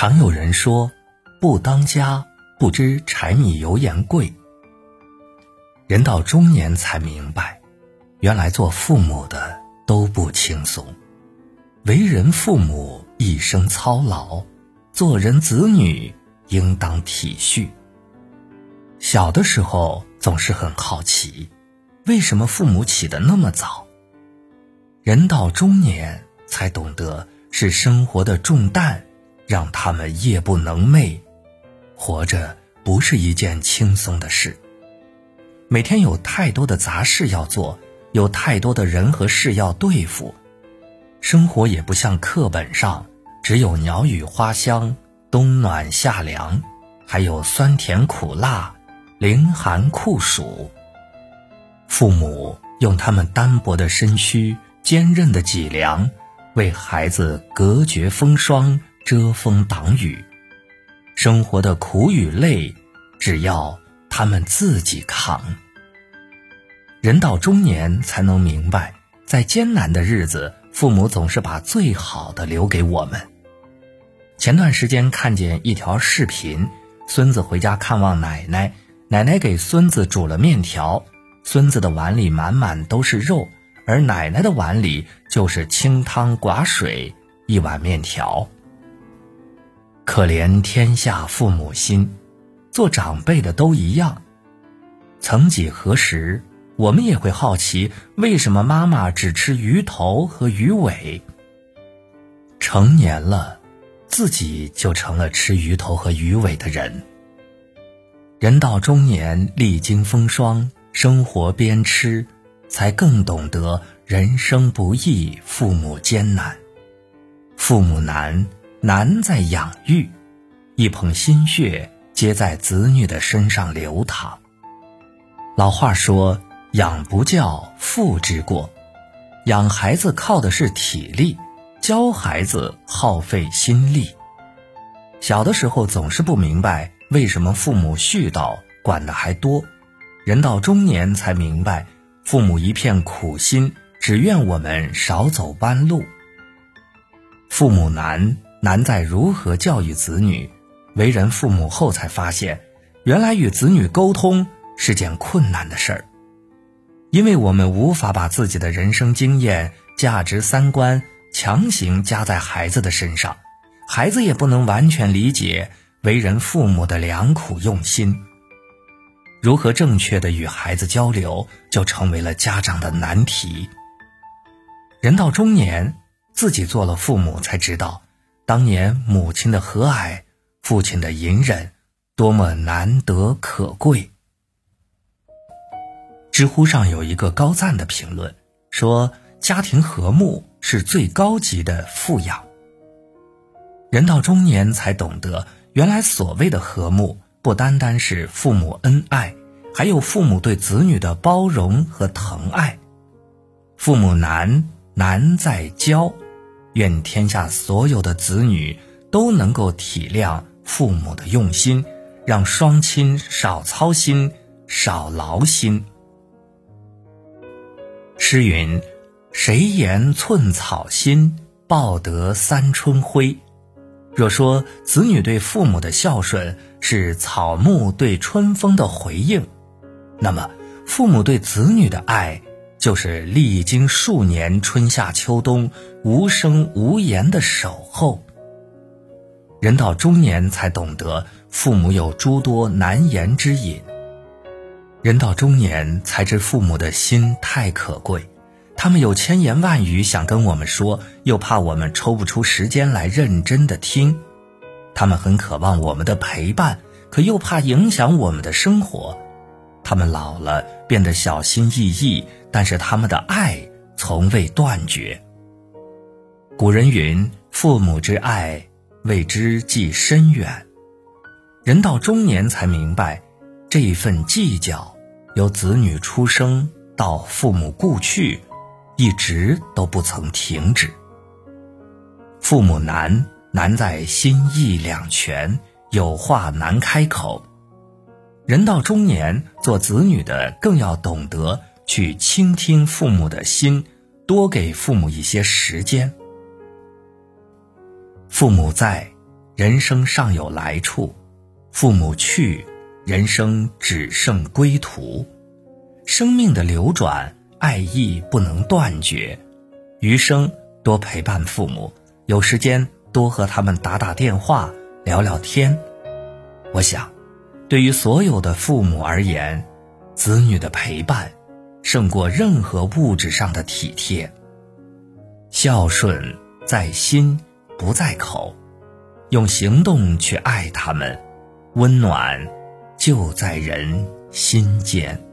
常有人说：“不当家，不知柴米油盐贵。”人到中年才明白，原来做父母的都不轻松。为人父母一生操劳，做人子女应当体恤。小的时候总是很好奇，为什么父母起得那么早？人到中年才懂得，是生活的重担让他们夜不能寐。活着不是一件轻松的事，每天有太多的杂事要做，有太多的人和事要对付。生活也不像课本上只有鸟语花香、冬暖夏凉，还有酸甜苦辣、凌寒酷暑。父母用他们单薄的身躯、坚韧的脊梁，为孩子隔绝风霜、遮风挡雨。生活的苦与累，只要他们自己扛。人到中年才能明白，在艰难的日子。父母总是把最好的留给我们。前段时间看见一条视频，孙子回家看望奶奶，奶奶给孙子煮了面条，孙子的碗里满满都是肉，而奶奶的碗里就是清汤寡水一碗面条。可怜天下父母心，做长辈的都一样。曾几何时。我们也会好奇，为什么妈妈只吃鱼头和鱼尾？成年了，自己就成了吃鱼头和鱼尾的人。人到中年，历经风霜，生活鞭笞，才更懂得人生不易，父母艰难。父母难，难在养育，一捧心血皆在子女的身上流淌。老话说。养不教，父之过。养孩子靠的是体力，教孩子耗费心力。小的时候总是不明白为什么父母絮叨，管的还多。人到中年才明白，父母一片苦心，只愿我们少走弯路。父母难，难在如何教育子女。为人父母后才发现，原来与子女沟通是件困难的事儿。因为我们无法把自己的人生经验、价值三观强行加在孩子的身上，孩子也不能完全理解为人父母的良苦用心。如何正确的与孩子交流，就成为了家长的难题。人到中年，自己做了父母，才知道当年母亲的和蔼，父亲的隐忍，多么难得可贵。知乎上有一个高赞的评论，说家庭和睦是最高级的富养。人到中年才懂得，原来所谓的和睦，不单单是父母恩爱，还有父母对子女的包容和疼爱。父母难，难在教。愿天下所有的子女都能够体谅父母的用心，让双亲少操心，少劳心。诗云：“谁言寸草心，报得三春晖。”若说子女对父母的孝顺是草木对春风的回应，那么父母对子女的爱就是历经数年春夏秋冬无声无言的守候。人到中年才懂得，父母有诸多难言之隐。人到中年才知父母的心太可贵，他们有千言万语想跟我们说，又怕我们抽不出时间来认真的听。他们很渴望我们的陪伴，可又怕影响我们的生活。他们老了，变得小心翼翼，但是他们的爱从未断绝。古人云：“父母之爱，为之计深远。”人到中年才明白。这一份计较，由子女出生到父母故去，一直都不曾停止。父母难，难在心意两全，有话难开口。人到中年，做子女的更要懂得去倾听父母的心，多给父母一些时间。父母在，人生尚有来处；父母去，人生只剩归途。生命的流转，爱意不能断绝。余生多陪伴父母，有时间多和他们打打电话、聊聊天。我想，对于所有的父母而言，子女的陪伴，胜过任何物质上的体贴。孝顺在心，不在口，用行动去爱他们，温暖就在人心间。